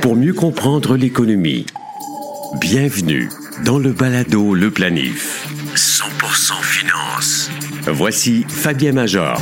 Pour mieux comprendre l'économie, bienvenue dans le balado Le Planif. 100% finance. Voici Fabien Major.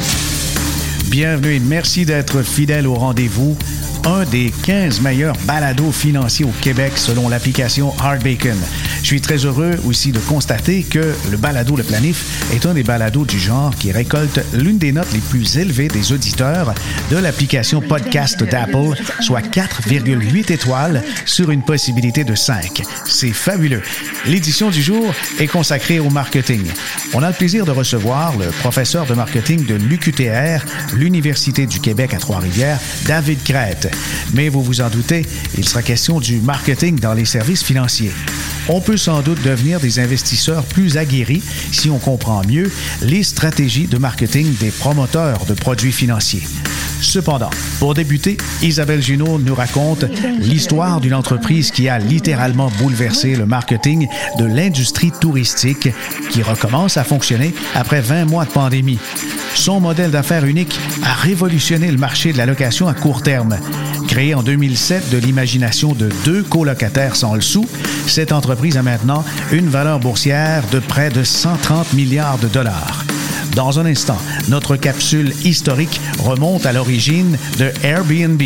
Bienvenue et merci d'être fidèle au rendez-vous un des 15 meilleurs balados financiers au Québec selon l'application Hardbacon. Je suis très heureux aussi de constater que le balado Le Planif est un des balados du genre qui récolte l'une des notes les plus élevées des auditeurs de l'application podcast d'Apple, soit 4,8 étoiles sur une possibilité de 5. C'est fabuleux. L'édition du jour est consacrée au marketing. On a le plaisir de recevoir le professeur de marketing de l'UQTR, l'Université du Québec à Trois-Rivières, David Crête. Mais vous vous en doutez, il sera question du marketing dans les services financiers. Sans doute devenir des investisseurs plus aguerris si on comprend mieux les stratégies de marketing des promoteurs de produits financiers. Cependant, pour débuter, Isabelle Junot nous raconte l'histoire d'une entreprise qui a littéralement bouleversé le marketing de l'industrie touristique qui recommence à fonctionner après 20 mois de pandémie. Son modèle d'affaires unique a révolutionné le marché de la location à court terme. Créée en 2007 de l'imagination de deux colocataires sans le sou, cette entreprise a maintenant une valeur boursière de près de 130 milliards de dollars. Dans un instant, notre capsule historique remonte à l'origine de Airbnb.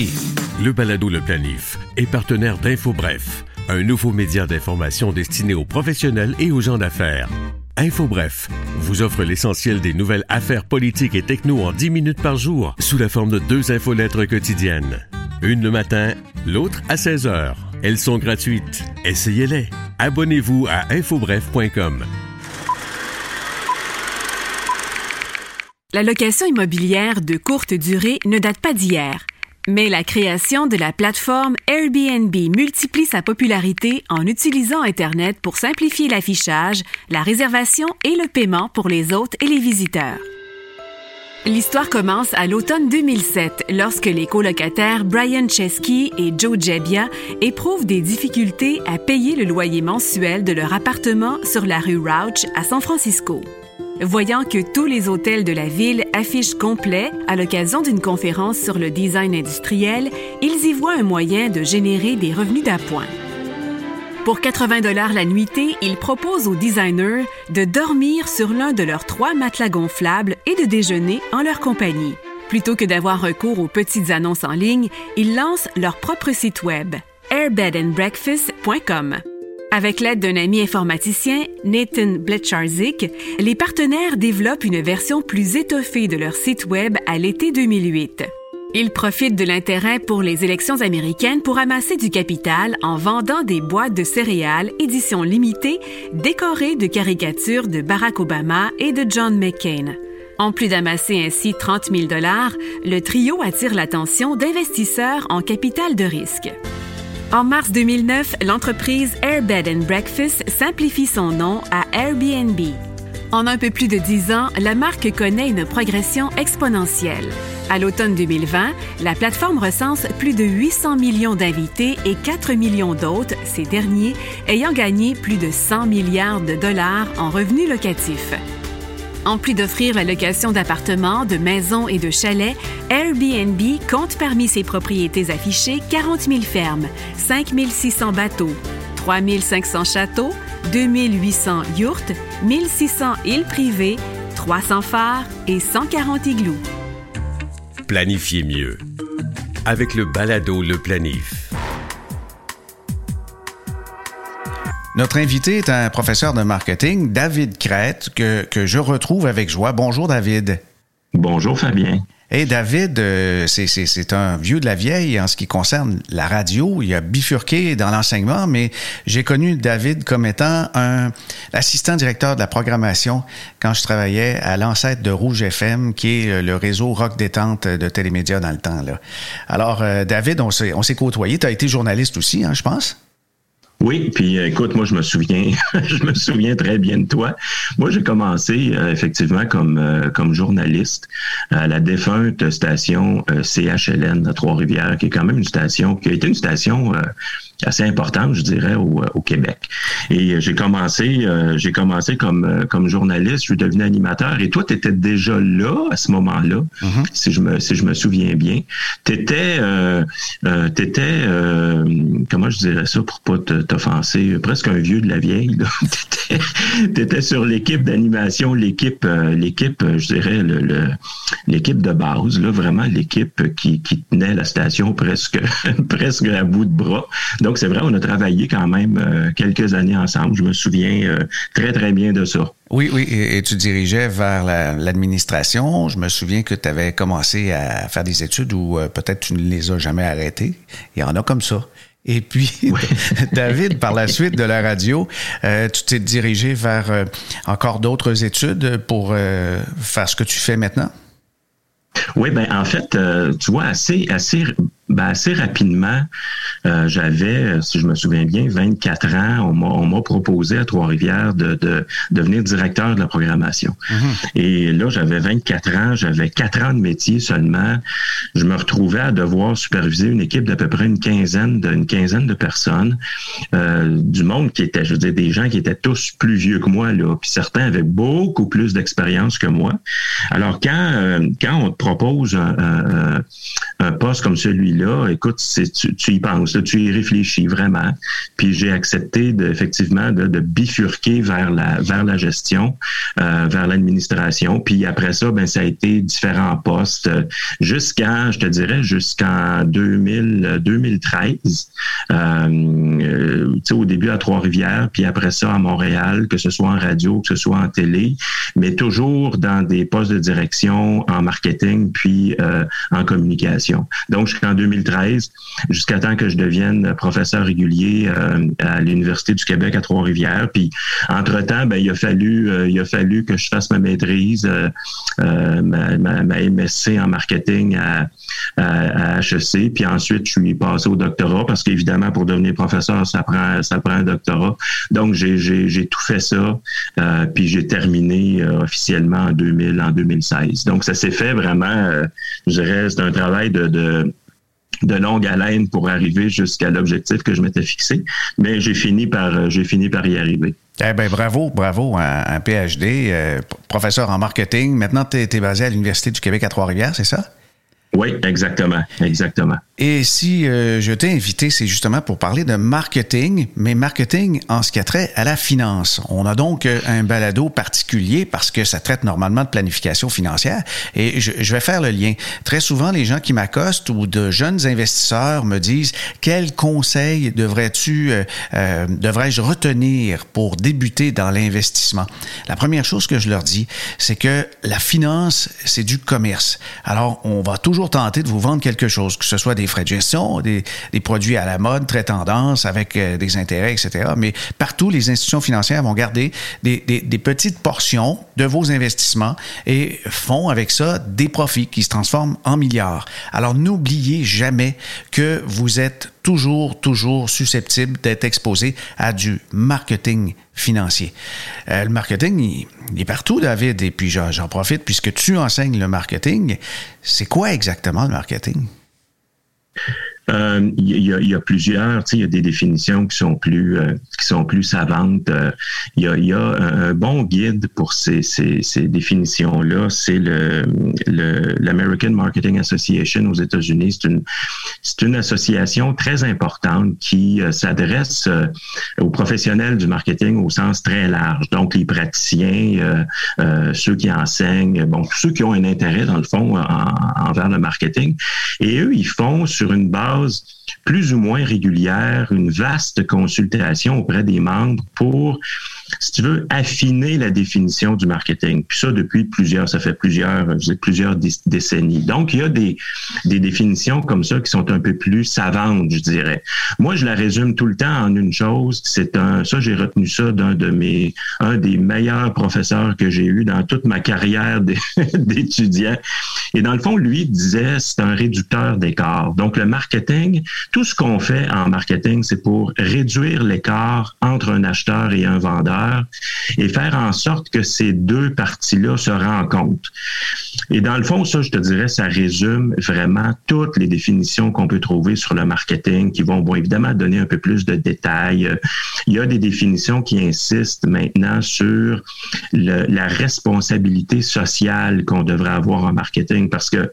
Le balado Le Planif est partenaire d'InfoBref, un nouveau média d'information destiné aux professionnels et aux gens d'affaires. InfoBref vous offre l'essentiel des nouvelles affaires politiques et techno en 10 minutes par jour sous la forme de deux infolettres quotidiennes. Une le matin, l'autre à 16 heures. Elles sont gratuites. Essayez-les. Abonnez-vous à infobref.com. La location immobilière de courte durée ne date pas d'hier. Mais la création de la plateforme Airbnb multiplie sa popularité en utilisant Internet pour simplifier l'affichage, la réservation et le paiement pour les hôtes et les visiteurs. L'histoire commence à l'automne 2007 lorsque les colocataires Brian Chesky et Joe Jebbia éprouvent des difficultés à payer le loyer mensuel de leur appartement sur la rue Rauch à San Francisco. Voyant que tous les hôtels de la ville affichent complet à l'occasion d'une conférence sur le design industriel, ils y voient un moyen de générer des revenus d'appoint. Pour 80 dollars la nuitée, ils proposent aux designers de dormir sur l'un de leurs trois matelas gonflables et de déjeuner en leur compagnie. Plutôt que d'avoir recours aux petites annonces en ligne, ils lancent leur propre site web, airbedandbreakfast.com. Avec l'aide d'un ami informaticien, Nathan Blecharzik, les partenaires développent une version plus étoffée de leur site Web à l'été 2008. Ils profitent de l'intérêt pour les élections américaines pour amasser du capital en vendant des boîtes de céréales édition limitée décorées de caricatures de Barack Obama et de John McCain. En plus d'amasser ainsi 30 000 dollars, le trio attire l'attention d'investisseurs en capital de risque. En mars 2009, l'entreprise Airbed and Breakfast simplifie son nom à Airbnb. En un peu plus de dix ans, la marque connaît une progression exponentielle. À l'automne 2020, la plateforme recense plus de 800 millions d'invités et 4 millions d'hôtes, ces derniers ayant gagné plus de 100 milliards de dollars en revenus locatifs. En plus d'offrir la location d'appartements, de maisons et de chalets, Airbnb compte parmi ses propriétés affichées 40 000 fermes, 5 600 bateaux, 3 500 châteaux, 2 800 yurts, 1 600 îles privées, 300 phares et 140 igloos. Planifiez mieux avec le balado Le Planif. Notre invité est un professeur de marketing, David Crête, que, que je retrouve avec joie. Bonjour, David. Bonjour, Fabien. Et David, euh, c'est un vieux de la vieille en ce qui concerne la radio. Il a bifurqué dans l'enseignement, mais j'ai connu David comme étant un assistant directeur de la programmation quand je travaillais à l'ancêtre de Rouge FM, qui est le réseau rock détente de télémédia dans le temps. Alors, euh, David, on s'est côtoyé. Tu as été journaliste aussi, hein, je pense? Oui, puis euh, écoute, moi je me souviens, je me souviens très bien de toi. Moi, j'ai commencé euh, effectivement comme euh, comme journaliste à la défunte station CHLN à Trois-Rivières, qui est quand même une station qui a été une station assez importante, je dirais, au, au Québec. Et j'ai commencé, j'ai commencé comme comme journaliste, je suis devenu animateur. Et toi, tu étais déjà là à ce moment-là, mm-hmm. si je me si je me souviens bien. T'étais, t'étais, comment je dirais ça pour pas t'offenser, presque un vieux de la vieille. Tu étais, sur l'équipe d'animation, l'équipe, euh, l'équipe, euh, je dirais, l'équipe de base, là, vraiment l'équipe qui, tenait la station presque, presque à bout de bras. Donc, c'est vrai, on a travaillé quand même euh, quelques années ensemble. Je me souviens très, très bien de ça. Oui, oui, et, tu dirigeais vers l'administration. je me souviens que tu avais commencé à faire des études où peut-être tu ne les as jamais arrêtées. Il y en a comme ça. Et puis, David, par la suite de la radio, euh, tu t'es dirigé vers euh, encore d'autres études pour euh, faire ce que tu fais maintenant? Oui, ben en fait, tu vois, assez, assez ben, assez rapidement, euh, j'avais, si je me souviens bien, 24 ans. On m'a proposé à Trois-Rivières de, de, devenir directeur de la programmation. Mm-hmm. Et là, j'avais 24 ans, j'avais 4 ans de métier seulement. Je me retrouvais à devoir superviser une équipe d'à peu près une quinzaine de, une quinzaine de personnes, euh, du monde qui était, je veux dire, des gens qui étaient tous plus vieux que moi, là, puis certains avaient beaucoup plus d'expérience que moi. Alors, quand, euh, quand on te propose un, un, un poste comme celui là écoute, tu, y penses, tu y réfléchis vraiment. Puis j'ai accepté de, effectivement de, bifurquer vers la vers la gestion, euh, vers l'administration. Puis après ça, ben ça a été différents postes jusqu'à, je te dirais, jusqu'en 2000, 2013. Euh, euh, tu sais, au début à Trois-Rivières, puis après ça à Montréal, que ce soit en radio, que ce soit en télé, mais toujours dans des postes de direction en marketing puis euh, en communication. Donc jusqu'en 2013 jusqu'à temps que je devienne professeur régulier euh, à l'Université du Québec à Trois-Rivières. Puis, entre-temps, ben, il, a fallu, euh, il a fallu que je fasse ma maîtrise, euh, ma, MSC en marketing à, HEC. Puis ensuite, je suis passé au doctorat parce qu'évidemment, pour devenir professeur, ça prend, ça prend un doctorat. Donc, j'ai tout fait ça. puis j'ai terminé officiellement en 2000, en 2016. Donc, ça s'est fait vraiment, je dirais, c'est un travail de de longue haleine pour arriver jusqu'à l'objectif que je m'étais fixé, mais j'ai fini par euh, j'ai fini par y arriver. Eh bien, bravo, bravo, un, PhD, euh, professeur en marketing. Maintenant, tu es, basé à l'Université du Québec à Trois-Rivières, c'est ça? Oui, exactement, exactement. Et si euh, je t'ai invité, c'est justement pour parler de marketing, mais marketing en ce qui a trait à la finance. On a donc euh, un balado particulier parce que ça traite normalement de planification financière. Et je, vais faire le lien. Très souvent, les gens qui m'accostent ou de jeunes investisseurs me disent quels conseils devrais-tu, euh, devrais-je retenir pour débuter dans l'investissement. La première chose que je leur dis, c'est que la finance, c'est du commerce. Alors, on va toujours tenter de vous vendre quelque chose, que ce soit des frais de gestion, des, produits à la mode, très tendance, avec euh, des intérêts, etc. Mais partout, les institutions financières vont garder des, des, petites portions de vos investissements et font avec ça des profits qui se transforment en milliards. Alors n'oubliez jamais que vous êtes toujours, toujours susceptible d'être exposé à du marketing financier. Euh, le marketing, il, est partout, David, et puis j'en profite puisque tu enseignes le marketing. C'est quoi exactement le marketing? Euh, il y, a, y, a, plusieurs, il y a des définitions qui sont plus euh, qui sont plus savantes. Euh, il y a, y a un, bon guide pour ces, ces, ces définitions-là, c'est le l'American Marketing Association aux États-Unis. C'est une c'est une association très importante qui s'adresse aux professionnels du marketing au sens très large. Donc les praticiens, ceux qui enseignent, bon ceux qui ont un intérêt dans le fond envers le marketing. Et eux, ils font sur une base I was plus ou moins régulière, une vaste consultation auprès des membres pour si tu veux, affiner la définition du marketing. Puis ça, depuis plusieurs, ça fait plusieurs, plusieurs décennies. Donc, il y a des, des définitions comme ça qui sont un peu plus savantes, je dirais. Moi, je la résume tout le temps en une chose. C'est un, ça, j'ai retenu ça d'un de mes, un des meilleurs professeurs que j'ai eu dans toute ma carrière d'étudiant. Et dans le fond, lui disait, c'est un réducteur d'écart. Donc, le marketing, tout ce qu'on fait en marketing, c'est pour réduire l'écart entre un acheteur et un vendeur et faire en sorte que ces deux parties-là se rencontrent. Et dans le fond, ça, je te dirais, ça résume vraiment toutes les définitions qu'on peut trouver sur le marketing qui vont, bon, évidemment, donner un peu plus de détails. Il y a des définitions qui insistent maintenant sur la responsabilité sociale qu'on devrait avoir en marketing parce que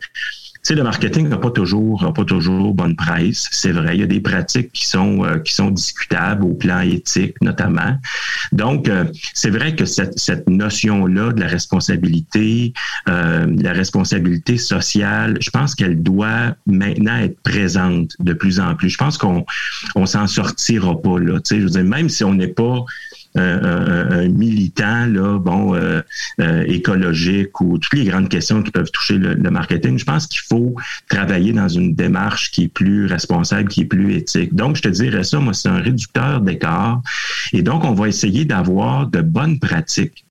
sais, le marketing n'a pas toujours, pas toujours bonne presse. C'est vrai, il y a des pratiques qui sont, euh, qui sont discutables au plan éthique, notamment. Donc, euh, c'est vrai que cette, cette notion-là de la responsabilité, euh, la responsabilité sociale, je pense qu'elle doit maintenant être présente de plus en plus. Je pense qu'on on s'en sortira pas là. Tu sais, je veux dire, même si on n'est pas un, militant là, bon, euh, euh, écologique ou toutes les grandes questions qui peuvent toucher le, marketing, je pense qu'il faut travailler dans une démarche qui est plus responsable, qui est plus éthique. Donc, je te dirais ça, moi, c'est un réducteur d'écart. Et donc, on va essayer d'avoir de bonnes pratiques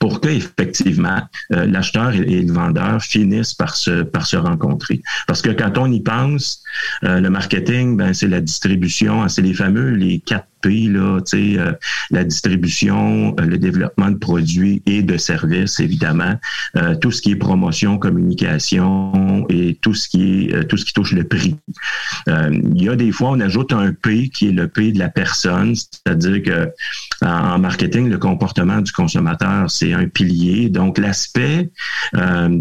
pour que effectivement euh, l'acheteur et, le vendeur finissent par se par se rencontrer. Parce que quand on y pense, le marketing, ben c'est la distribution, c'est les fameux les quatre P, là, euh, la distribution, euh, le développement de produits et de services, évidemment, euh, tout ce qui est promotion, communication et tout ce qui est tout ce qui touche le prix. il y a des fois, on ajoute un P qui est le P de la personne, c'est-à-dire que en marketing, le comportement du consommateur, c'est un pilier. Donc, l'aspect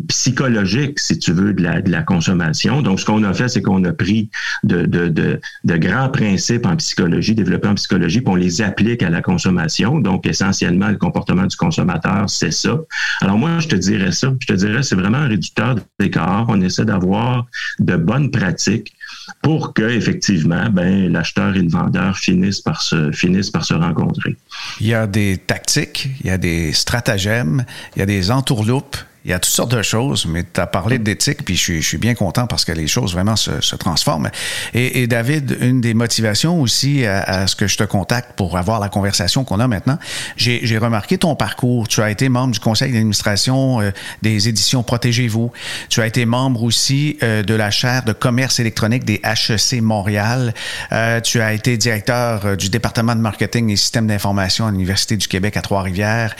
psychologique, si tu veux, de la, de la consommation. Donc, ce qu'on a fait, c'est qu'on a pris de, de, de, de grands principes en psychologie, développés en psychologie, psychologie, on les applique à la consommation. Donc, essentiellement, le comportement du consommateur, c'est ça. Alors, moi, je te dirais ça. Je te dirais, c'est vraiment un réducteur d'écart. On essaie d'avoir de bonnes pratiques pour que, effectivement, ben, l'acheteur et le vendeur finissent par se, finissent par se rencontrer. Il y a des tactiques, il y a des stratagèmes, il y a des entourloupes, il y a toutes sortes de choses, mais tu as parlé d'éthique, puis je suis, je suis, bien content parce que les choses vraiment se, se transforment. Et, et, David, une des motivations aussi à, à, ce que je te contacte pour avoir la conversation qu'on a maintenant, j'ai remarqué ton parcours. Tu as été membre du conseil d'administration euh, des éditions Protégez-vous. Tu as été membre aussi euh, de la chaire de commerce électronique des HEC Montréal. Euh, tu as été directeur euh, du département de marketing et systèmes d'information à l'Université du Québec à Trois-Rivières.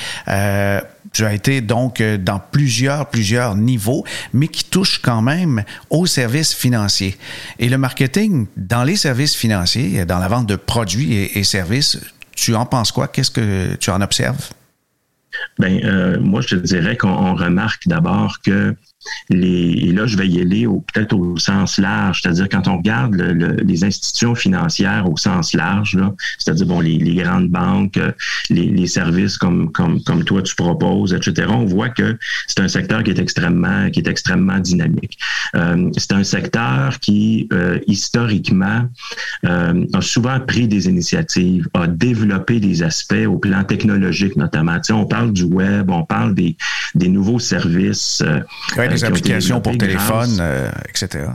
Tu as été donc dans plusieurs plusieurs, niveaux, mais qui touchent quand même aux services financiers. Et le marketing dans les services financiers, dans la vente de produits et, services, tu en penses quoi? Qu'est-ce que tu en observes? Ben, euh, moi, je dirais qu'on remarque d'abord que les, et là, je vais y aller peut-être au sens large, c'est-à-dire quand on regarde les institutions financières au sens large, c'est-à-dire bon, les, grandes banques, les, services comme, comme, comme toi tu proposes, etc., on voit que c'est un secteur qui est extrêmement, qui est extrêmement dynamique. Euh, c'est un secteur qui, euh, historiquement, euh, a souvent pris des initiatives, a développé des aspects au plan technologique notamment. Tu on parle du web, on parle des, des nouveaux services des applications pour téléphone, euh, etc.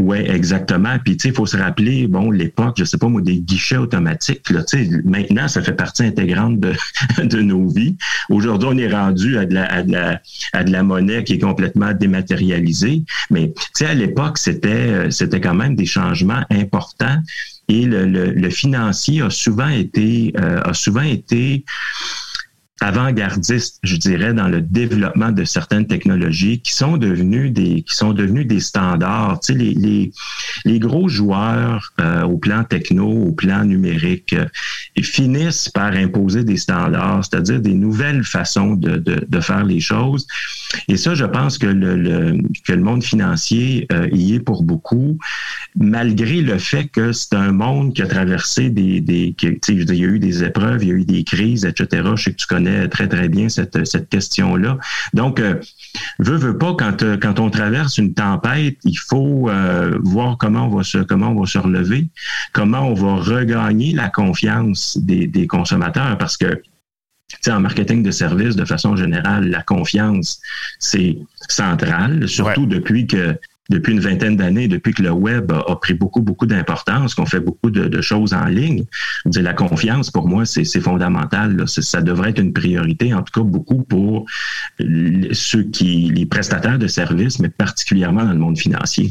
Oui, exactement. Puis, tu sais, il faut se rappeler, bon, l'époque, je sais pas moi, des guichets automatiques, là, tu sais, maintenant, ça fait partie intégrante de, de nos vies. Aujourd'hui, on est rendu à de, la, à, de la, à de la monnaie qui est complètement dématérialisée. Mais, tu sais, à l'époque, c'était, euh, c'était quand même des changements importants. Et le, le, financier a souvent été, euh, a souvent été, avant-gardiste, je dirais, dans le développement de certaines technologies qui sont devenues des qui sont devenues des standards. Tu sais, les, les, gros joueurs euh, au plan techno, au plan numérique, euh, finissent par imposer des standards, c'est-à-dire des nouvelles façons de, de, faire les choses. Et ça, je pense que le, le que le monde financier euh, y est pour beaucoup, malgré le fait que c'est un monde qui a traversé des, des tu sais, il y a eu des épreuves, il y a eu des crises, etc. Je sais que tu connais très, très bien cette, cette question-là. Donc, euh, veut, veut pas, quand, euh, quand on traverse une tempête, il faut euh, voir comment on va se, comment on va se relever, comment on va regagner la confiance des, des consommateurs, parce que en marketing de services, de façon générale, la confiance, c'est central, surtout depuis que depuis une vingtaine d'années, depuis que le web a, pris beaucoup, beaucoup d'importance, qu'on fait beaucoup de, choses en ligne. la confiance, pour moi, c'est fondamental. Ça devrait être une priorité, en tout cas beaucoup pour ceux qui, les prestataires de services, mais particulièrement dans le monde financier.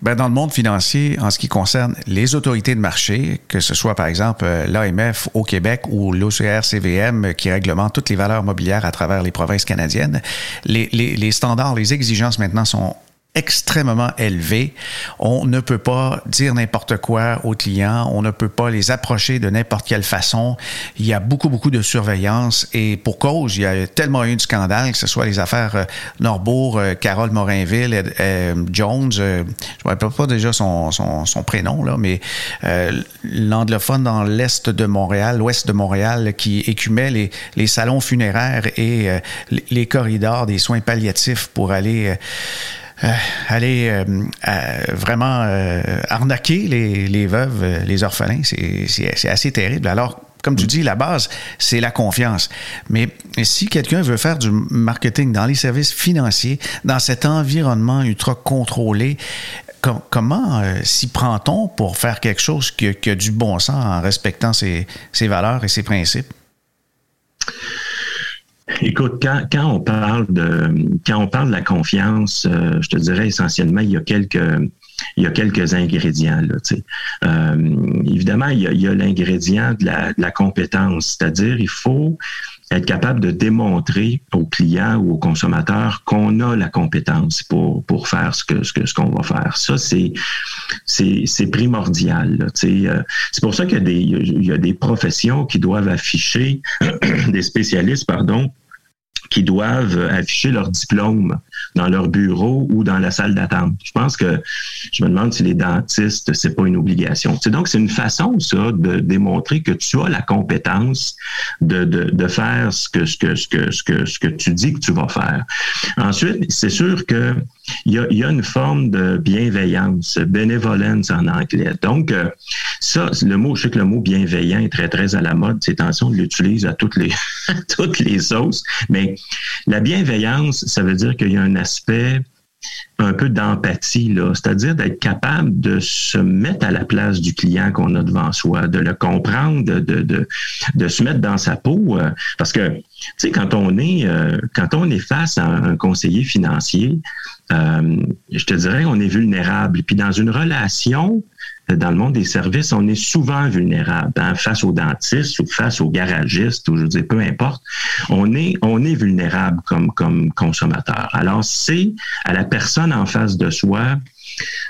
Ben, dans le monde financier, en ce qui concerne les autorités de marché, que ce soit par exemple euh, l'AMF au Québec ou l'OCR-CVM qui réglemente toutes les valeurs mobilières à travers les provinces canadiennes, les standards, les exigences maintenant sont extrêmement élevé. On ne peut pas dire n'importe quoi aux clients, on ne peut pas les approcher de n'importe quelle façon. Il y a beaucoup, beaucoup de surveillance et pour cause, il y a tellement eu de scandales, que ce soit les affaires euh, Norbourg, euh, Carole Morinville, euh, Jones, je ne me rappelle pas déjà son, son, prénom, là, mais l'anglophone dans l'est de Montréal, l'ouest de Montréal, qui écumait les, les salons funéraires et les corridors des soins palliatifs pour aller aller euh, euh, vraiment arnaquer les, les, veuves, les orphelins, c'est assez terrible. Alors, comme tu dis, la base, c'est la confiance. Mais si quelqu'un veut faire du marketing dans les services financiers, dans cet environnement ultra contrôlé, comment s'y prend-on pour faire quelque chose qui, qui, a du bon sens en respectant ses, ses valeurs et ses principes? Écoute, quand, quand, on parle de quand on parle de la confiance, euh, je te dirais essentiellement, il y a quelques il y a quelques ingrédients. Là, euh, évidemment, il y a, l'ingrédient de la, de la compétence, c'est-à-dire il faut être capable de démontrer aux clients ou aux consommateurs qu'on a la compétence pour, pour faire ce que ce que ce qu'on va faire. Ça, c'est c'est primordial. Euh, c'est pour ça qu'il y a des il y a des professions qui doivent afficher des spécialistes, pardon, qui doivent afficher leur diplôme dans leur bureau ou dans la salle d'attente. Je pense que je me demande si les dentistes, c'est pas une obligation. C'est donc c'est une façon ça de démontrer que tu as la compétence de, de, de faire ce que ce que ce que ce que ce que tu dis que tu vas faire. Ensuite, c'est sûr que il y a, une forme de bienveillance, bénévolence en anglais. Donc euh, ça, le mot, je sais que le mot bienveillant est très très à la mode. C'est attention, on l'utilise à toutes les toutes les sauces, mais la bienveillance, ça veut dire qu'il y a un aspect un peu d'empathie, là, c'est-à-dire d'être capable de se mettre à la place du client qu'on a devant soi, de le comprendre, de, de, de, se mettre dans sa peau. Euh, parce que, tu sais, quand on est euh, quand on est face à un conseiller financier, euh, je te dirais, on est vulnérable. Puis dans une relation, dans le monde des services, on est souvent vulnérable hein, face aux dentistes ou face aux garagistes ou je dis peu importe. On est on est vulnérable comme comme consommateur. Alors c'est à la personne en face de soi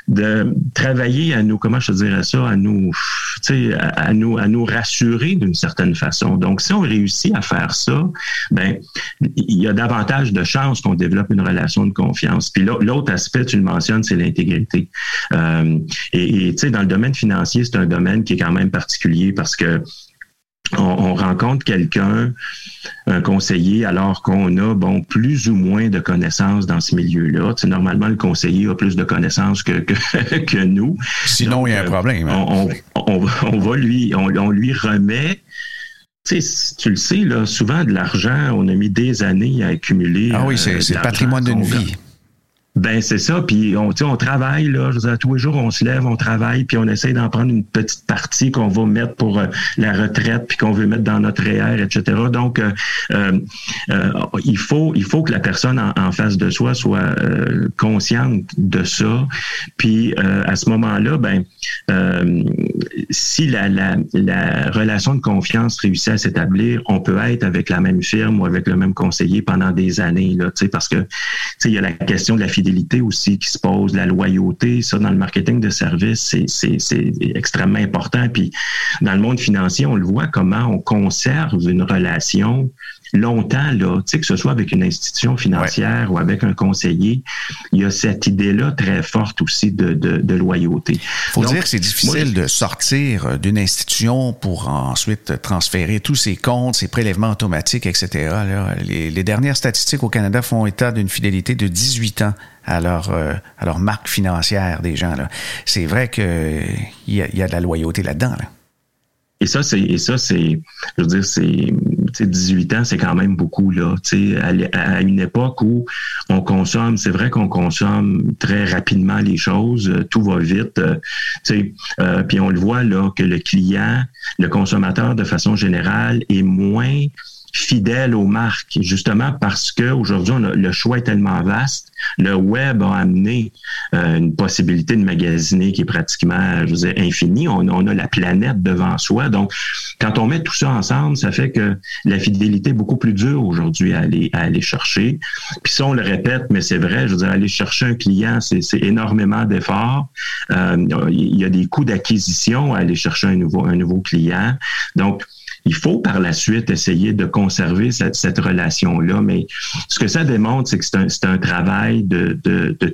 de travailler à nous, comment je te dirais ça, à nous, à, à nous, à nous rassurer d'une certaine façon. Donc, si on réussit à faire ça, ben, il y a davantage de chances qu'on développe une relation de confiance. Puis l'autre aspect, tu le mentionnes, c'est l'intégrité. Euh, et tu sais, dans le domaine financier, c'est un domaine qui est quand même particulier parce que on, rencontre quelqu'un, un conseiller, alors qu'on a bon plus ou moins de connaissances dans ce milieu-là. C'est normalement le conseiller a plus de connaissances que que, nous. Sinon, il y a un euh, problème. Hein. On, va lui, on, lui remet. Tu, sais, tu le sais, là, souvent de l'argent, on a mis des années à accumuler. Ah oui, c'est euh, le patrimoine d'une vie. Ben c'est ça, puis on, on travaille là, tous les jours on se lève, on travaille, puis on essaie d'en prendre une petite partie qu'on va mettre pour euh, la retraite, puis qu'on veut mettre dans notre REER, etc. Donc euh, euh, il faut il faut que la personne en, face de soi soit consciente de ça, puis à ce moment-là, ben si la, la, la relation de confiance réussit à s'établir, on peut être avec la même firme ou avec le même conseiller pendant des années là, parce que il y a la question de la fidélité aussi qui se pose, la loyauté, ça dans le marketing de services, c'est extrêmement important. Puis dans le monde financier, on le voit comment on conserve une relation longtemps, là, tu sais, que ce soit avec une institution financière ou avec un conseiller, il y a cette idée-là très forte aussi de, de, de loyauté. Il faut dire que c'est difficile de sortir euh, d'une institution pour ensuite transférer tous ses comptes, ses prélèvements automatiques, etc. Les, les dernières statistiques au Canada font état d'une fidélité de 18 ans à leur, euh, à leur marque financière des gens. C'est vrai qu'il y, a, y a de la loyauté là-dedans. Là. Et ça, c'est, et ça, c'est, je veux dire, c'est, 18 ans, c'est quand même beaucoup là. À, à une époque où on consomme, c'est vrai qu'on consomme très rapidement les choses, euh, tout va vite. Euh, euh, puis on le voit là que le client, le consommateur de façon générale est moins fidèle aux marques, justement parce que aujourd'hui le choix est tellement vaste. Le web a amené euh, une possibilité de magasiner qui est pratiquement, je veux dire, infinie. On, a la planète devant soi. Donc, quand on met tout ça ensemble, ça fait que la fidélité est beaucoup plus dure aujourd'hui à aller, à aller chercher. Puis ça, on le répète, mais c'est vrai, je veux dire, aller chercher un client, c'est énormément d'efforts. Euh, il y a des coûts d'acquisition à aller chercher un nouveau, un nouveau client. Donc, il faut par la suite essayer de conserver cette, relation-là, mais ce que ça démontre, c'est que c'est un, travail de,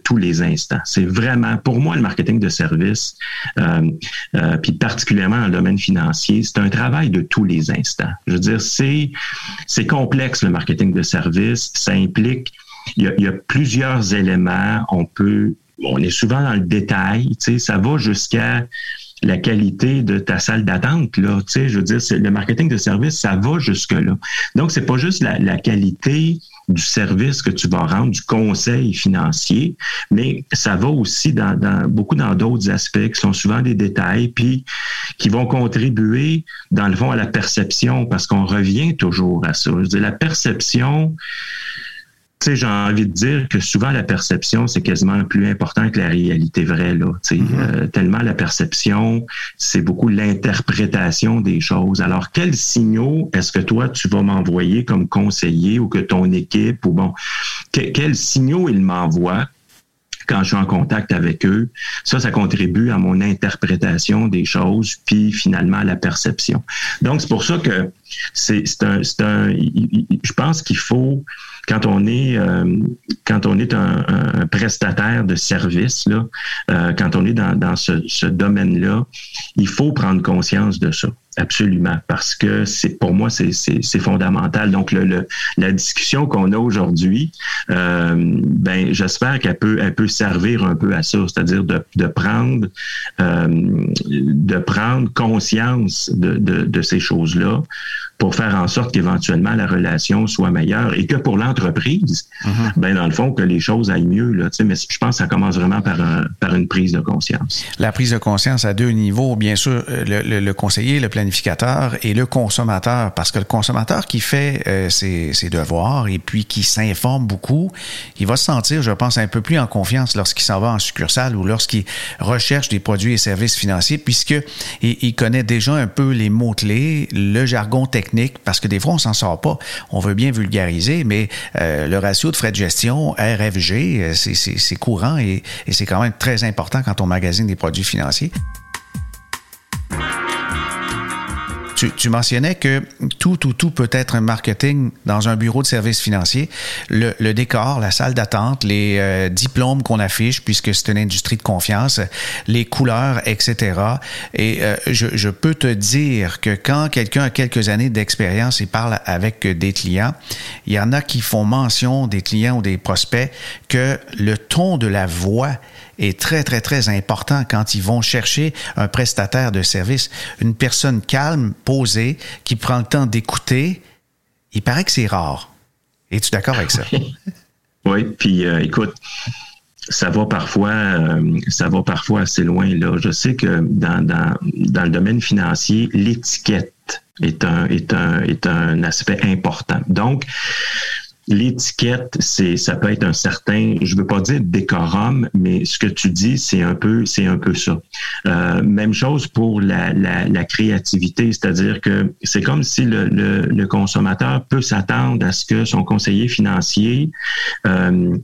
tous les instants. C'est vraiment, pour moi, le marketing de service, euh, euh, puis particulièrement dans le domaine financier, c'est un travail de tous les instants. Je veux dire, c'est c'est complexe le marketing de service. Ça implique, il y a, il y a plusieurs éléments. On peut on est souvent dans le détail, tu sais, ça va jusqu'à la qualité de ta salle d'attente. Là, tu sais, je veux dire, le marketing de service, ça va jusque-là. Donc, c'est pas juste la, la, qualité du service que tu vas rendre, du conseil financier, mais ça va aussi dans, dans beaucoup dans d'autres aspects qui sont souvent des détails, puis qui vont contribuer, dans le fond, à la perception, parce qu'on revient toujours à ça. Je veux dire, la perception, sais, j'ai envie de dire que souvent la perception, c'est quasiment plus important que la réalité vraie. Là, mm-hmm. euh, tellement la perception, c'est beaucoup l'interprétation des choses. Alors, quels signaux est-ce que toi, tu vas m'envoyer comme conseiller ou que ton équipe, ou bon, quels signaux il m'envoie quand je suis en contact avec eux? Ça, ça contribue à mon interprétation des choses, puis finalement à la perception. Donc, c'est pour ça que c'est un, un, je pense qu'il faut quand on est euh, quand on est un, prestataire de service là, euh, quand on est dans, dans ce, ce domaine-là, il faut prendre conscience de ça. Absolument, parce que c'est pour moi c'est fondamental. Donc le, la discussion qu'on a aujourd'hui, euh, ben j'espère qu'elle peut elle peut servir un peu à ça, c'est-à-dire de, de prendre euh, de prendre conscience de, de, de ces choses là pour faire en sorte qu'éventuellement la relation soit meilleure et que pour l'entreprise, mm-hmm. ben dans le fond que les choses aillent mieux là. Mais je pense que ça commence vraiment par un, par une prise de conscience. La prise de conscience à deux niveaux, bien sûr, le, le, le conseiller, le planificateur et le consommateur, parce que le consommateur qui fait euh, ses, ses, devoirs et puis qui s'informe beaucoup, il va se sentir, je pense, un peu plus en confiance lorsqu'il s'en va en succursale ou lorsqu'il recherche des produits et services financiers, puisque il, il connaît déjà un peu les mots clés, le jargon technique parce que des fois, on s'en sort pas. On veut bien vulgariser, mais euh, le ratio de frais de gestion, RFG, euh, c'est courant et, et c'est quand même très important quand on magasine des produits financiers. Tu, mentionnais que tout, tout, tout peut être un marketing dans un bureau de services financiers. Le, décor, la salle d'attente, les euh, diplômes qu'on affiche, puisque c'est une industrie de confiance, les couleurs, etc. Et euh, je, je, peux te dire que quand quelqu'un a quelques années d'expérience et parle avec des clients, il y en a qui font mention des clients ou des prospects que le ton de la voix est très, très, très important quand ils vont chercher un prestataire de service. Une personne calme, posée, qui prend le temps d'écouter, il paraît que c'est rare. Es-tu d'accord avec ça? oui, puis euh, écoute, ça va parfois, euh, ça va parfois assez loin. Là. Je sais que dans, dans, dans le domaine financier, l'étiquette est un, est, un, est un aspect important. Donc, L'étiquette, c'est, ça peut être un certain, je veux pas dire décorum, mais ce que tu dis, c'est un peu, c'est un peu ça. Euh, même chose pour la, créativité, c'est-à-dire que c'est comme si le, consommateur peut s'attendre à ce que son conseiller financier euh,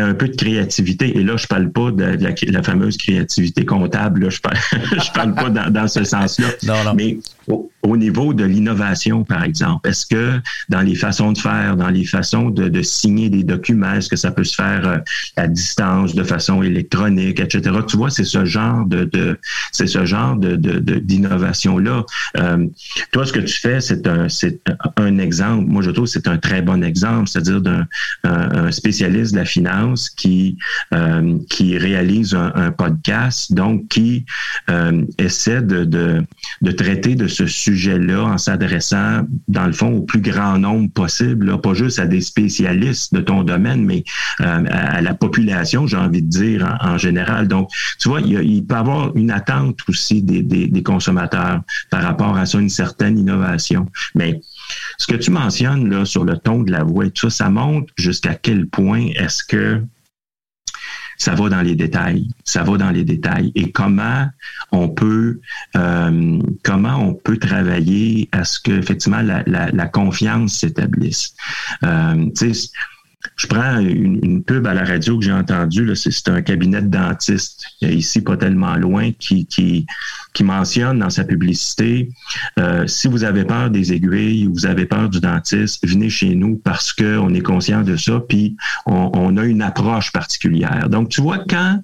un peu de créativité. Et là, je parle pas de, la, fameuse créativité comptable. Là, je parle, je parle pas dans, dans ce sens-là. Mais au, niveau de l'innovation, par exemple, est-ce que dans les façons de faire, dans les façons de, de signer des documents, est-ce que ça peut se faire euh, à distance, de façon électronique, etc. Tu vois, c'est ce genre de, de c'est ce genre de, d'innovation là. Euh, toi, ce que tu fais, c'est un, c'est un exemple. Moi, je trouve c'est un très bon exemple, c'est-à-dire d'un un spécialiste de la finance qui euh, qui réalise un, podcast, donc qui euh, essaie de, de, traiter de ce sujet-là en s'adressant, dans le fond, au plus grand nombre possible, pas juste à des spécialistes de ton domaine, mais euh, à la population, j'ai envie de dire, en, général. Donc, tu vois, il, peut y avoir une attente aussi des, des, consommateurs par rapport à ça, une certaine innovation. Mais ce que tu mentionnes là sur le ton de la voix tout ça, ça montre jusqu'à quel point est-ce que ça va dans les détails. Ça va dans les détails. Et comment on peut euh, comment on peut travailler à ce que effectivement la, la, la confiance s'établisse. Euh, je prends une, pub à la radio que j'ai entendue, c'est un cabinet de dentiste, ici pas tellement loin, qui, qui, mentionne dans sa publicité, euh, si vous avez peur des aiguilles ou vous avez peur du dentiste, venez chez nous parce qu'on est conscient de ça, puis on a une approche particulière. Donc, tu vois, quand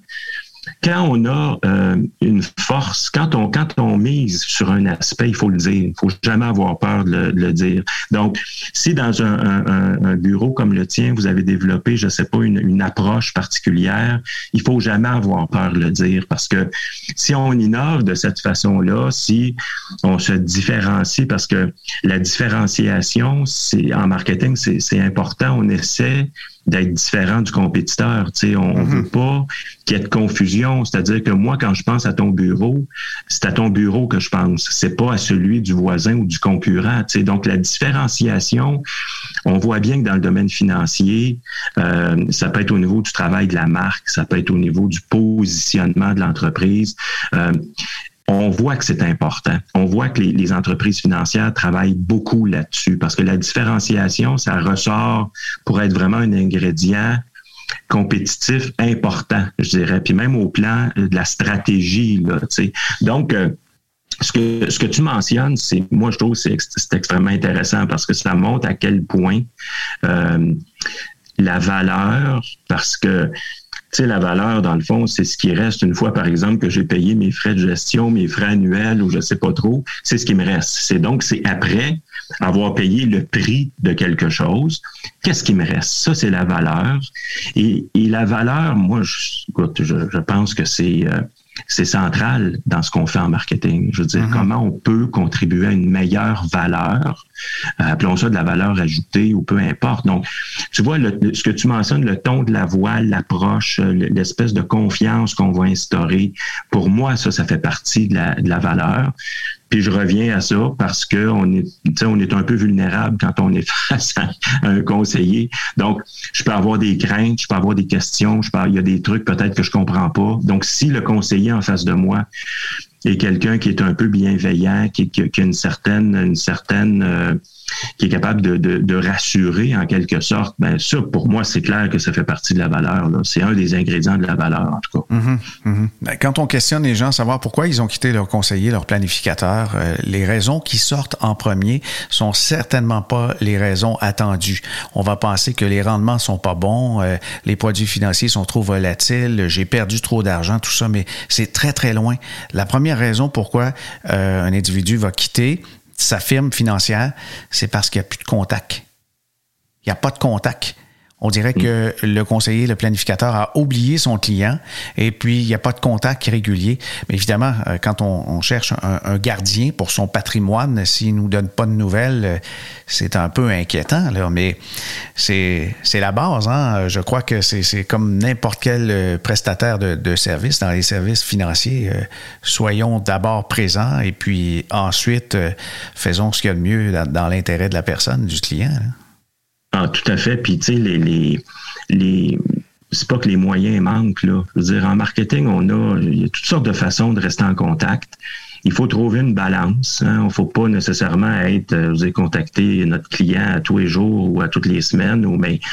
quand on a euh, une force, quand on, quand on mise sur un aspect, il faut le dire. Il faut jamais avoir peur de le, dire. Donc, si dans un, bureau comme le tien, vous avez développé, je sais pas, une, une, approche particulière, il faut jamais avoir peur de le dire parce que si on innove de cette façon-là, si on se différencie, parce que la différenciation, c'est en marketing, c'est important. On essaie d'être différent du compétiteur. Tu sais, on ne mhm. veut pas qu'il y ait de confusion. C'est-à-dire que moi, quand je pense à ton bureau, c'est à ton bureau que je pense. C'est pas à celui du voisin ou du concurrent. Tu sais. Donc, la différenciation, on voit bien que dans le domaine financier, euh, ça peut être au niveau du travail de la marque, ça peut être au niveau du positionnement de l'entreprise. Euh, on voit que c'est important. On voit que les, entreprises financières travaillent beaucoup là-dessus parce que la différenciation, ça ressort pour être vraiment un ingrédient compétitif important, je dirais, puis même au plan de la stratégie. Là, Donc, euh, ce que, ce que tu mentionnes, c'est, moi, je trouve que c'est, extrêmement intéressant parce que ça montre à quel point euh, la valeur, parce que tu la valeur, dans le fond, c'est ce qui reste une fois, par exemple, que j'ai payé mes frais de gestion, mes frais annuels ou je sais pas trop, c'est ce qui me reste. C'est donc, c'est après avoir payé le prix de quelque chose, qu'est-ce qui me reste? Ça, c'est la valeur. Et, la valeur, moi, je, écoute, je, je pense que c'est... Euh, c'est central dans ce qu'on fait en marketing. Je veux dire, mm-hmm. comment on peut contribuer à une meilleure valeur, euh, appelons ça de la valeur ajoutée ou peu importe. Donc, tu vois, ce que tu mentionnes, le ton de la voix, l'approche, euh, l'espèce de confiance qu'on va instaurer, pour moi, ça, ça fait partie de la, de la valeur. Puis je reviens à ça parce que on est, on est un peu vulnérable quand on est face à un conseiller. Donc, je peux avoir des craintes, je peux avoir des questions, je peux, il y a des trucs peut-être que je comprends pas. Donc, si le conseiller en face de moi est quelqu'un qui est un peu bienveillant, qui, qui, a une certaine, une certaine euh, qui est capable de, de, rassurer en quelque sorte, ben ça, pour moi, c'est clair que ça fait partie de la valeur. C'est un des ingrédients de la valeur, en tout cas. Mm-hmm, mm-hmm. Ben, quand on questionne les gens, savoir pourquoi ils ont quitté leur conseiller, leur planificateur, euh, les raisons qui sortent en premier sont certainement pas les raisons attendues. On va penser que les rendements sont pas bons, euh, les produits financiers sont trop volatiles, j'ai perdu trop d'argent, tout ça, mais c'est très, très loin. La première raison pourquoi euh, un individu va quitter, sa firme financière, c'est parce qu'il n'y a plus de contact. Il n'y a pas de contact. On dirait que le conseiller, le planificateur a oublié son client et puis il n'y a pas de contact régulier. Mais évidemment, euh, quand on, cherche un, gardien pour son patrimoine, s'il nous donne pas de nouvelles, euh, c'est un peu inquiétant. Là. Mais c'est la base. Hein? Je crois que c'est comme n'importe quel euh, prestataire de, de services dans les services financiers. Soyons d'abord présents et puis ensuite faisons ce qu'il y a de mieux dans, l'intérêt de la personne, du client. Ah, tout à fait. Puis, tu sais, les, les, les c'est pas que les moyens manquent, là. Je veux dire, en marketing, on a, il y a toutes sortes de façons de rester en contact il faut trouver une balance. Hein. Il ne faut pas nécessairement être, euh, vous avez contacté notre client à tous les jours ou à toutes les semaines. Ou mais, tu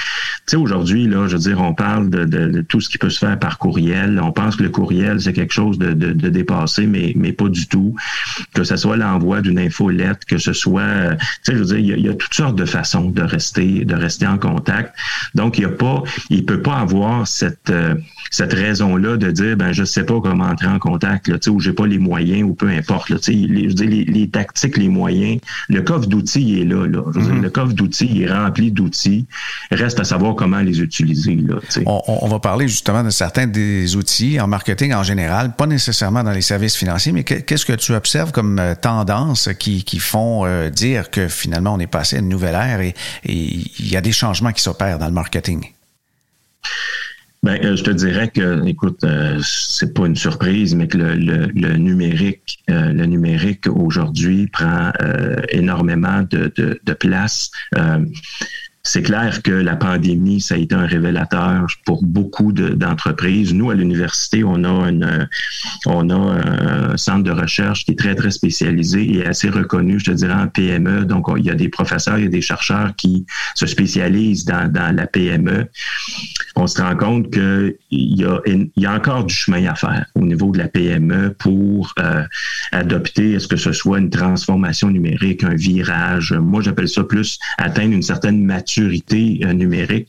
sais, aujourd'hui, là, je veux dire, on parle de, de, tout ce qui peut se faire par courriel. On pense que le courriel, c'est quelque chose de, de, de, dépassé, mais, mais pas du tout. Que ce soit l'envoi d'une infolette, que ce soit, euh, tu sais, je veux dire, il y, a, il y, a, toutes sortes de façons de rester, de rester en contact. Donc, il y a pas, il peut pas avoir cette, euh, cette raison-là de dire, ben, je sais pas comment entrer en contact, là, tu sais, ou j'ai pas les moyens, ou peu importe. Là, les, je les, tactiques, les moyens, le coffre d'outils est là. là. Mm-hmm. le coffre d'outils est rempli d'outils. Reste à savoir comment les utiliser. Là, on, on, va parler justement de certains des outils en marketing en général, pas nécessairement dans les services financiers, mais qu'est-ce que tu observes comme euh, tendance qui, qui font euh, dire que finalement on est passé à une nouvelle ère et il y a des changements qui s'opèrent dans le marketing? Ben, euh, je te dirais que, écoute, euh, c'est pas une surprise, mais que le, le, numérique, euh, le numérique aujourd'hui prend énormément de, de, de place c'est clair que la pandémie, ça a été un révélateur pour beaucoup d'entreprises. Nous, à l'université, on a une, on a un centre de recherche qui est très, très spécialisé et assez reconnu, je te dirais, en PME. Donc, il y a des professeurs, il y a des chercheurs qui se spécialisent dans, dans la PME. On se rend compte qu'il y a, il y a encore du chemin à faire au niveau de la PME pour euh, adopter, est-ce que ce soit une transformation numérique, un virage. Moi, j'appelle ça plus atteindre une certaine maturité euh, numérique,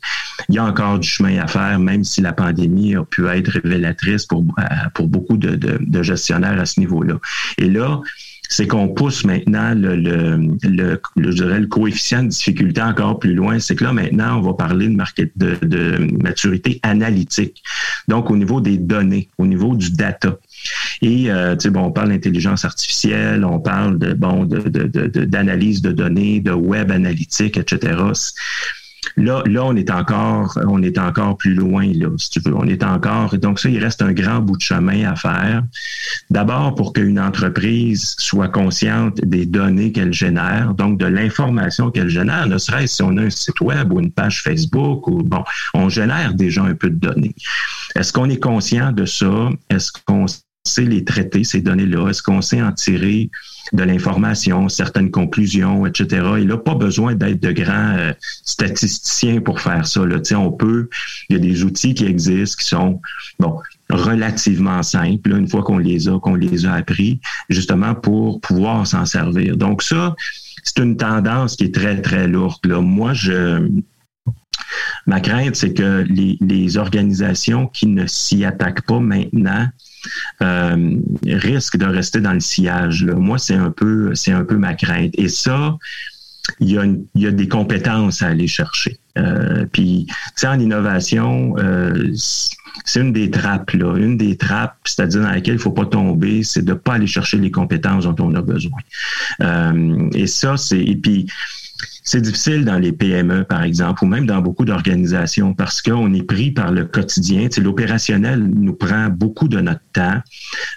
il y a encore du chemin à faire, même si la pandémie a pu être révélatrice pour, euh, pour beaucoup de, de, gestionnaires à ce niveau-là. Et là, c'est qu'on pousse maintenant le, le, je dirais le coefficient de difficulté encore plus loin. C'est que là, maintenant, on va parler de, de maturité analytique. Donc, au niveau des données, au niveau du data. Et euh, bon, on parle d'intelligence artificielle, on parle de bon d'analyse de, de, de données, de web analytique, etc. Là, là, on est encore, on est encore plus loin, là, si tu veux. On est encore. Donc, ça, il reste un grand bout de chemin à faire. D'abord, pour qu'une entreprise soit consciente des données qu'elle génère, donc de l'information qu'elle génère, ne serait-ce si on a un site web ou une page Facebook ou bon, on génère déjà un peu de données. Est-ce qu'on est conscient de ça? Est-ce qu'on sait les traiter, ces données-là? Est-ce qu'on sait en tirer de l'information, certaines conclusions, etc. Il n'a pas besoin d'être de grands euh, statisticiens pour faire ça. Là. On peut, il y a des outils qui existent qui sont bon relativement simples, une fois qu'on les a, qu'on les a appris, justement pour pouvoir s'en servir. Donc ça, c'est une tendance qui est très, très lourde. Là. Moi, je Ma crainte, c'est que les, les, organisations qui ne s'y attaquent pas maintenant euh, risque de rester dans le sillage. Moi, c'est un peu, c'est un peu ma crainte. Et ça, il y, a il y a des compétences à aller chercher. Euh, puis, tu en innovation, euh, c'est une des trappes, là. Une des trappes, c'est-à-dire dans laquelle il faut pas tomber, c'est de pas aller chercher les compétences dont on a besoin. Et ça, c'est... Et puis, c'est difficile dans les PME, par exemple, ou même dans beaucoup d'organisations, parce qu'on est pris par le quotidien. L'opérationnel nous prend beaucoup de notre temps.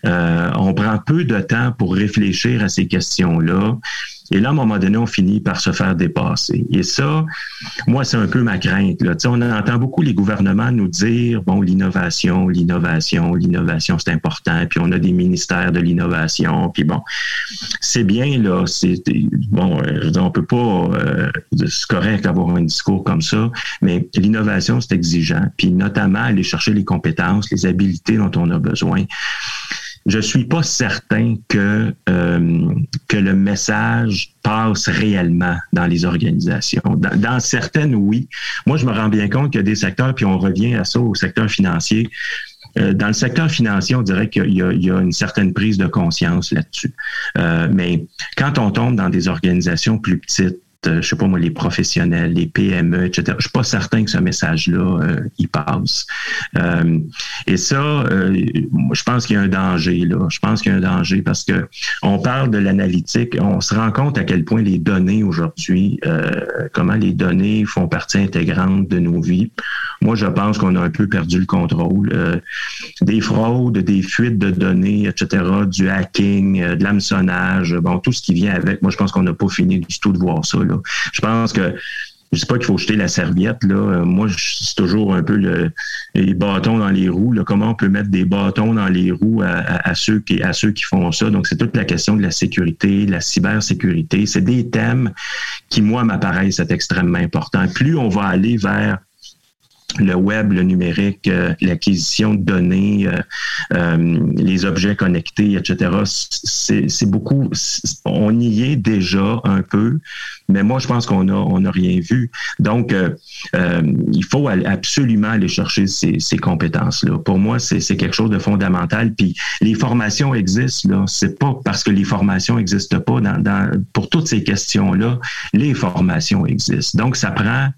Euh, on prend peu de temps pour réfléchir à ces questions-là. Et là, à un moment donné, on finit par se faire dépasser. Et ça, moi, c'est un peu ma crainte. Là. on entend beaucoup les gouvernements nous dire, bon, l'innovation, l'innovation, l'innovation, c'est important. Puis on a des ministères de l'innovation. Puis bon, c'est bien, là. C'est, bon, euh, on peut pas, euh, c'est correct d'avoir un discours comme ça, mais l'innovation, c'est exigeant. Puis notamment, aller chercher les compétences, les habiletés dont on a besoin je suis pas certain que euh, que le message passe réellement dans les organisations. Dans, certaines, oui. Moi, je me rends bien compte qu'il y a des secteurs, puis on revient à ça au secteur financier. Euh, dans le secteur financier, on dirait qu'il y, y, a une certaine prise de conscience là-dessus. Euh, mais quand on tombe dans des organisations plus petites, je sais pas moi, les professionnels, les PME, etc. Je suis pas certain que ce message-là, euh, il passe. Euh, et ça, euh, je pense qu'il y a un danger là. Je pense qu'il y a un danger parce que on parle de l'analytique, on se rend compte à quel point les données aujourd'hui, comment les données font partie intégrante de nos vies. Moi, je pense qu'on a un peu perdu le contrôle. des fraudes, des fuites de données, etc., du hacking, de l'hameçonnage, bon, tout ce qui vient avec. Moi, je pense qu'on n'a pas fini du tout de voir ça. Je pense que je sais pas qu'il faut jeter la serviette. Là. Euh, moi, c'est toujours un peu le, les bâtons dans les roues. Comment on peut mettre des bâtons dans les roues à, ceux, qui, à ceux qui font ça? Donc, c'est toute la question de la sécurité, la cybersécurité. C'est des thèmes qui, moi, m'apparaissent être extrêmement importants. Plus on va aller vers le web, le numérique, euh, l'acquisition de données, euh, euh, les objets connectés, etc. C'est beaucoup, on y est déjà un peu, mais moi je pense qu'on a on a rien vu. Donc il faut absolument aller chercher ces, ces compétences-là. Pour moi, c'est quelque chose de fondamental. Puis les formations existent là, c'est pas parce que les formations n'existent pas dans, dans, pour toutes ces questions-là, les formations existent. Donc ça prend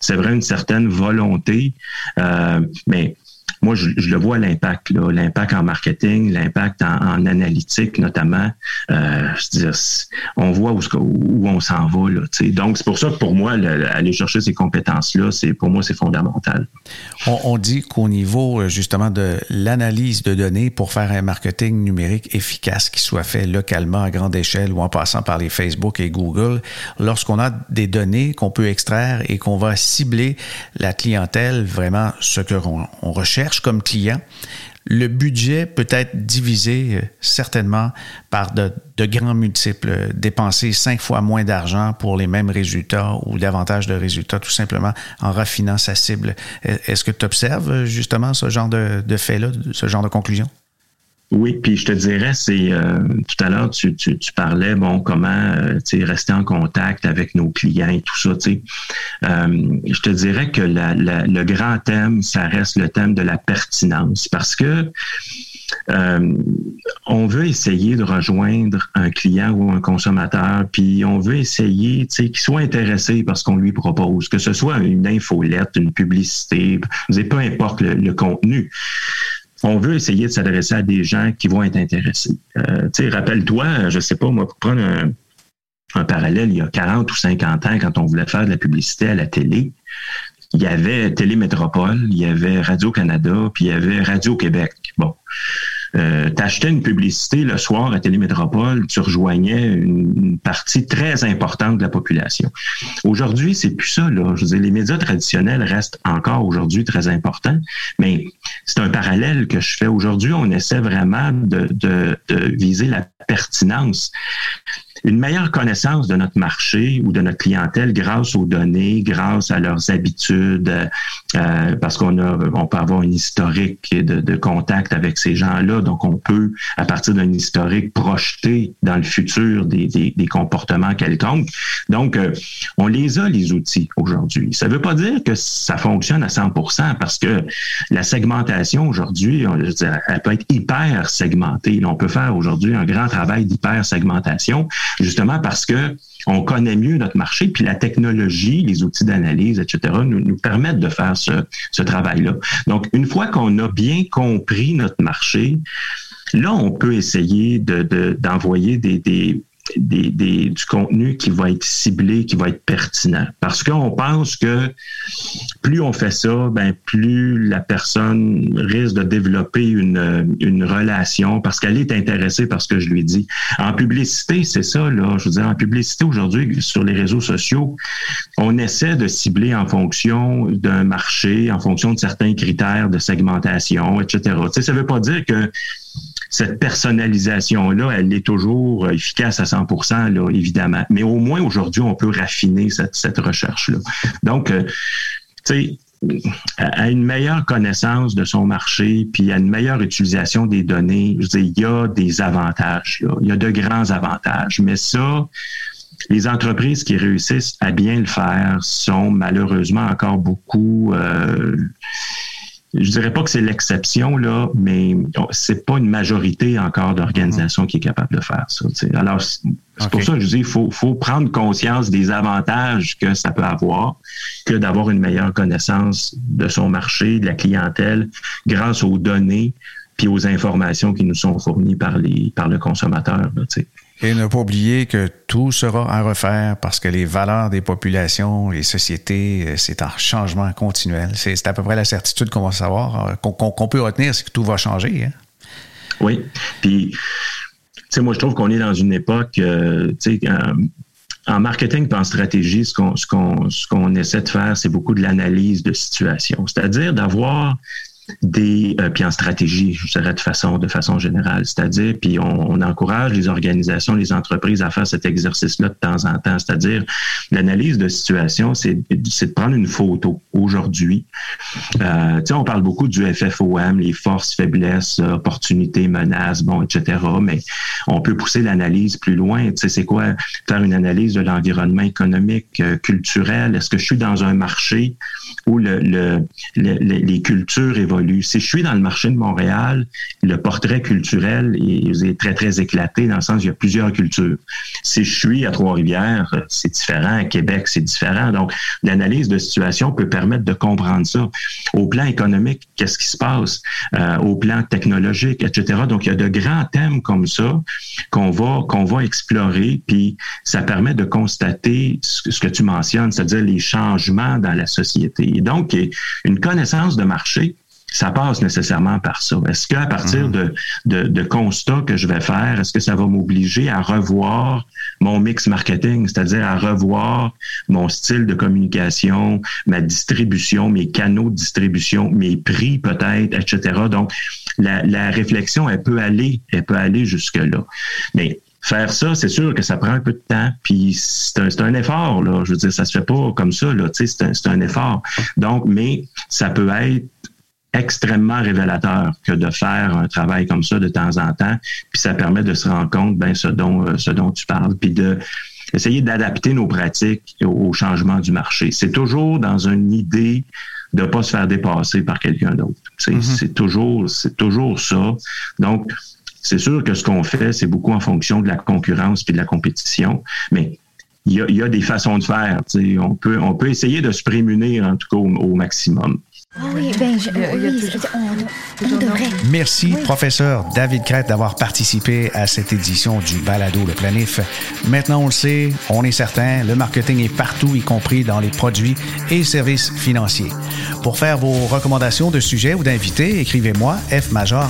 c'est vrai une certaine volonté, euh, mais moi, je, le vois l'impact, l'impact en marketing, l'impact en, analytique notamment. Euh, on voit où, on s'en va. Là, Donc, c'est pour ça que pour moi, aller chercher ces compétences-là, c'est pour moi, c'est fondamental. On, dit qu'au niveau euh, justement de l'analyse de données pour faire un marketing numérique efficace qui soit fait localement à grande échelle ou en passant par les Facebook et Google, lorsqu'on a des données qu'on peut extraire et qu'on va cibler la clientèle, vraiment ce que on recherche, comme client, le budget peut être divisé euh, certainement par de, grands multiples, dépenser cinq fois moins d'argent pour les mêmes résultats ou davantage de résultats, tout simplement en raffinant sa cible. Est-ce que tu observes justement ce genre de, de fait-là, ce genre de conclusion? Oui, puis je te dirais, c'est euh, tout à l'heure, tu, tu, parlais, bon, comment euh, rester en contact avec nos clients et tout ça. tu Euh, je te dirais que la, le grand thème, ça reste le thème de la pertinence parce que euh, on veut essayer de rejoindre un client ou un consommateur, puis on veut essayer qu'il soit intéressé par ce qu'on lui propose, que ce soit une infolette, une publicité, peu importe le contenu on veut essayer de s'adresser à des gens qui vont être intéressés. Euh, rappelle-toi, je sais pas, moi, pour prendre un, un, parallèle, il y a 40 ou 50 ans, quand on voulait faire de la publicité à la télé, il y avait Télémétropole, il y avait Radio-Canada, puis il y avait Radio-Québec. Bon euh, tu une publicité le soir à Télémétropole, tu rejoignais une, partie très importante de la population. Aujourd'hui, c'est plus ça. Là. Je veux dire, les médias traditionnels restent encore aujourd'hui très importants, mais c'est un parallèle que je fais. Aujourd'hui, on essaie vraiment de, de, de viser la pertinence une meilleure connaissance de notre marché ou de notre clientèle grâce aux données, grâce à leurs habitudes, euh, parce qu'on a, on peut avoir une historique de, de contact avec ces gens-là, donc on peut, à partir d'un historique, projeter dans le futur des, des, des comportements quelconques. Donc, euh, on les a les outils aujourd'hui. Ça ne veut pas dire que ça fonctionne à 100%, parce que la segmentation aujourd'hui, elle peut être hyper segmentée. On peut faire aujourd'hui un grand travail d'hyper segmentation justement parce que on connaît mieux notre marché, puis la technologie, les outils d'analyse, etc., nous, permettent de faire ce, travail-là. Donc, une fois qu'on a bien compris notre marché, là, on peut essayer d'envoyer de, des, du contenu qui va être ciblé, qui va être pertinent. Parce qu'on pense que plus on fait ça, ben plus la personne risque de développer une, relation parce qu'elle est intéressée par ce que je lui dis. En publicité, c'est ça. Je veux dire, en publicité aujourd'hui, sur les réseaux sociaux, on essaie de cibler en fonction d'un marché, en fonction de certains critères de segmentation, etc. Tu sais, veut pas dire que cette personnalisation-là, elle est toujours efficace à 100% là, évidemment. Mais au moins, aujourd'hui, on peut raffiner cette, recherche-là. Donc, euh, tu sais, à une meilleure connaissance de son marché, puis à une meilleure utilisation des données, je il y a des avantages. Il y a de grands avantages. Mais ça, les entreprises qui réussissent à bien le faire sont malheureusement encore beaucoup euh, je dirais pas que c'est l'exception, là, mais c'est pas une majorité encore d'organisations qui est capable de faire ça. Alors, c'est pour ça que je dis il faut, faut prendre conscience des avantages que ça peut avoir que d'avoir une meilleure connaissance de son marché, de la clientèle, grâce aux données puis aux informations qui nous sont fournies par les par le consommateur. Là, et ne pas oublier que tout sera à refaire parce que les valeurs des populations, les sociétés, euh, c'est un changement continuel. C'est à peu près la certitude qu'on va savoir, euh, qu'on peut retenir, c'est que tout va changer. Hein. Oui. Puis, tu sais, moi, je trouve qu'on est dans une époque, euh, tu sais, en marketing et en stratégie, ce qu'on ce qu'on essaie de faire, c'est beaucoup de l'analyse de situation. C'est-à-dire d'avoir des euh, puis en stratégie, je dirais de façon générale, c'est-à-dire puis on, encourage les organisations, les entreprises à faire cet exercice-là de temps en temps, c'est-à-dire l'analyse de situation, c'est de prendre une photo aujourd'hui. Euh, on parle beaucoup du FFOM, les forces, faiblesses, opportunités, menaces, bon, etc. Mais on peut pousser l'analyse plus loin. C'est quoi faire une analyse de l'environnement économique, euh, culturel? Est-ce que je suis dans un marché où le, le, les cultures évoluent? Si je suis dans le marché de Montréal, le portrait culturel est, très, très éclaté dans le sens où il y a plusieurs cultures. Si je suis à Trois-Rivières, c'est différent. À Québec, c'est différent. Donc, l'analyse de situation peut permettre de comprendre ça. Au plan économique, qu'est-ce qui se passe? Euh, au plan technologique, etc. Donc, il y a de grands thèmes comme ça qu'on va, qu'on va explorer, puis ça permet de constater ce que tu mentionnes, c'est-à-dire les changements dans la société. Et donc, une connaissance de marché, ça passe nécessairement par ça. Est-ce qu'à partir mhm. de, de, constats que je vais faire, est-ce que ça va m'obliger à revoir mon mix marketing, c'est-à-dire à revoir mon style de communication, ma distribution, mes canaux de distribution, mes prix peut-être, etc. Donc, la, la réflexion, elle peut aller, elle peut aller jusque-là. Mais faire ça, c'est sûr que ça prend un peu de temps. Puis c'est un, un, effort, là. Je veux dire, ça se fait pas comme ça, là. Tu sais, c'est un, un effort. Donc, mais ça peut être extrêmement révélateur que de faire un travail comme ça de temps en temps. Puis ça permet de se rendre compte, ben, ce dont, euh, ce dont tu parles. Puis de essayer d'adapter nos pratiques au changement du marché. C'est toujours dans une idée de pas se faire dépasser par quelqu'un d'autre. Mm-hmm. C'est toujours, c'est toujours ça. Donc, c'est sûr que ce qu'on fait, c'est beaucoup en fonction de la concurrence et de la compétition, mais il y a, des façons de faire. On peut, on peut essayer de se prémunir, en tout cas, au maximum. Ah oui, ben, Merci, professeur David Crête, d'avoir participé à cette édition du Balado Le Planif. Maintenant, on le sait, on est certain, le marketing est partout, y compris dans les produits et services financiers. Pour faire vos recommandations de sujets ou d'invités, écrivez-moi fmajor.com.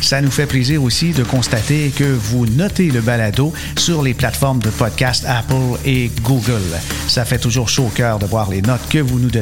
Ça nous fait plaisir aussi de constater que vous notez le balado sur les plateformes de podcast Apple et Google. Ça fait toujours chaud au cœur de voir les notes que vous nous donnez.